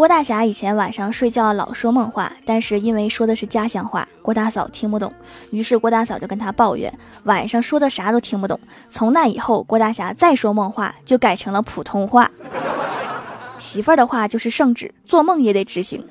郭大侠以前晚上睡觉老说梦话但是因为说的是家乡话郭大嫂听不懂于是郭大嫂就跟他抱怨晚上说的啥都听不懂从那以后郭大侠再说梦话就改成了普通话。媳妇儿的话就是圣旨做梦也得执行。